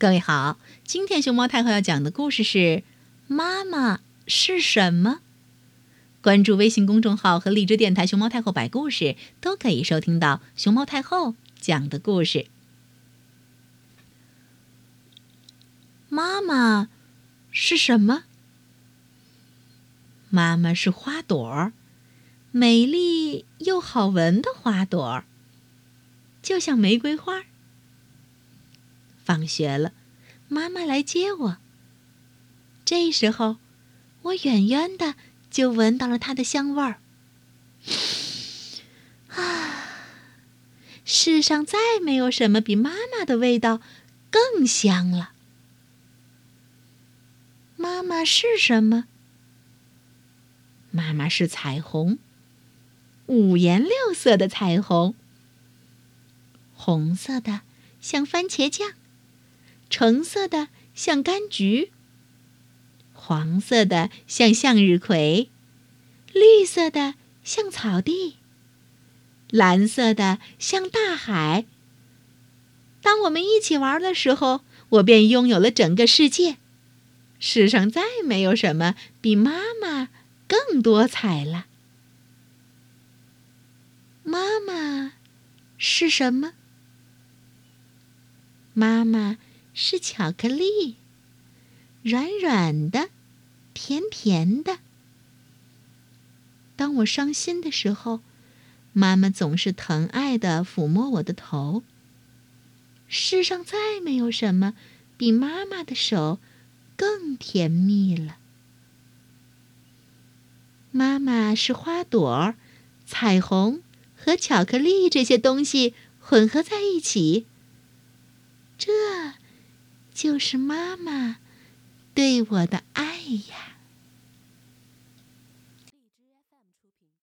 各位好，今天熊猫太后要讲的故事是《妈妈是什么》。关注微信公众号和荔枝电台“熊猫太后”摆故事，都可以收听到熊猫太后讲的故事。妈妈是什么？妈妈是花朵，美丽又好闻的花朵，就像玫瑰花。放学了，妈妈来接我。这时候，我远远的就闻到了它的香味儿。啊，世上再没有什么比妈妈的味道更香了。妈妈是什么？妈妈是彩虹，五颜六色的彩虹，红色的像番茄酱。橙色的像柑橘，黄色的像向日葵，绿色的像草地，蓝色的像大海。当我们一起玩的时候，我便拥有了整个世界。世上再没有什么比妈妈更多彩了。妈妈是什么？妈妈。是巧克力，软软的，甜甜的。当我伤心的时候，妈妈总是疼爱的抚摸我的头。世上再没有什么比妈妈的手更甜蜜了。妈妈是花朵、彩虹和巧克力这些东西混合在一起，这。就是妈妈对我的爱呀。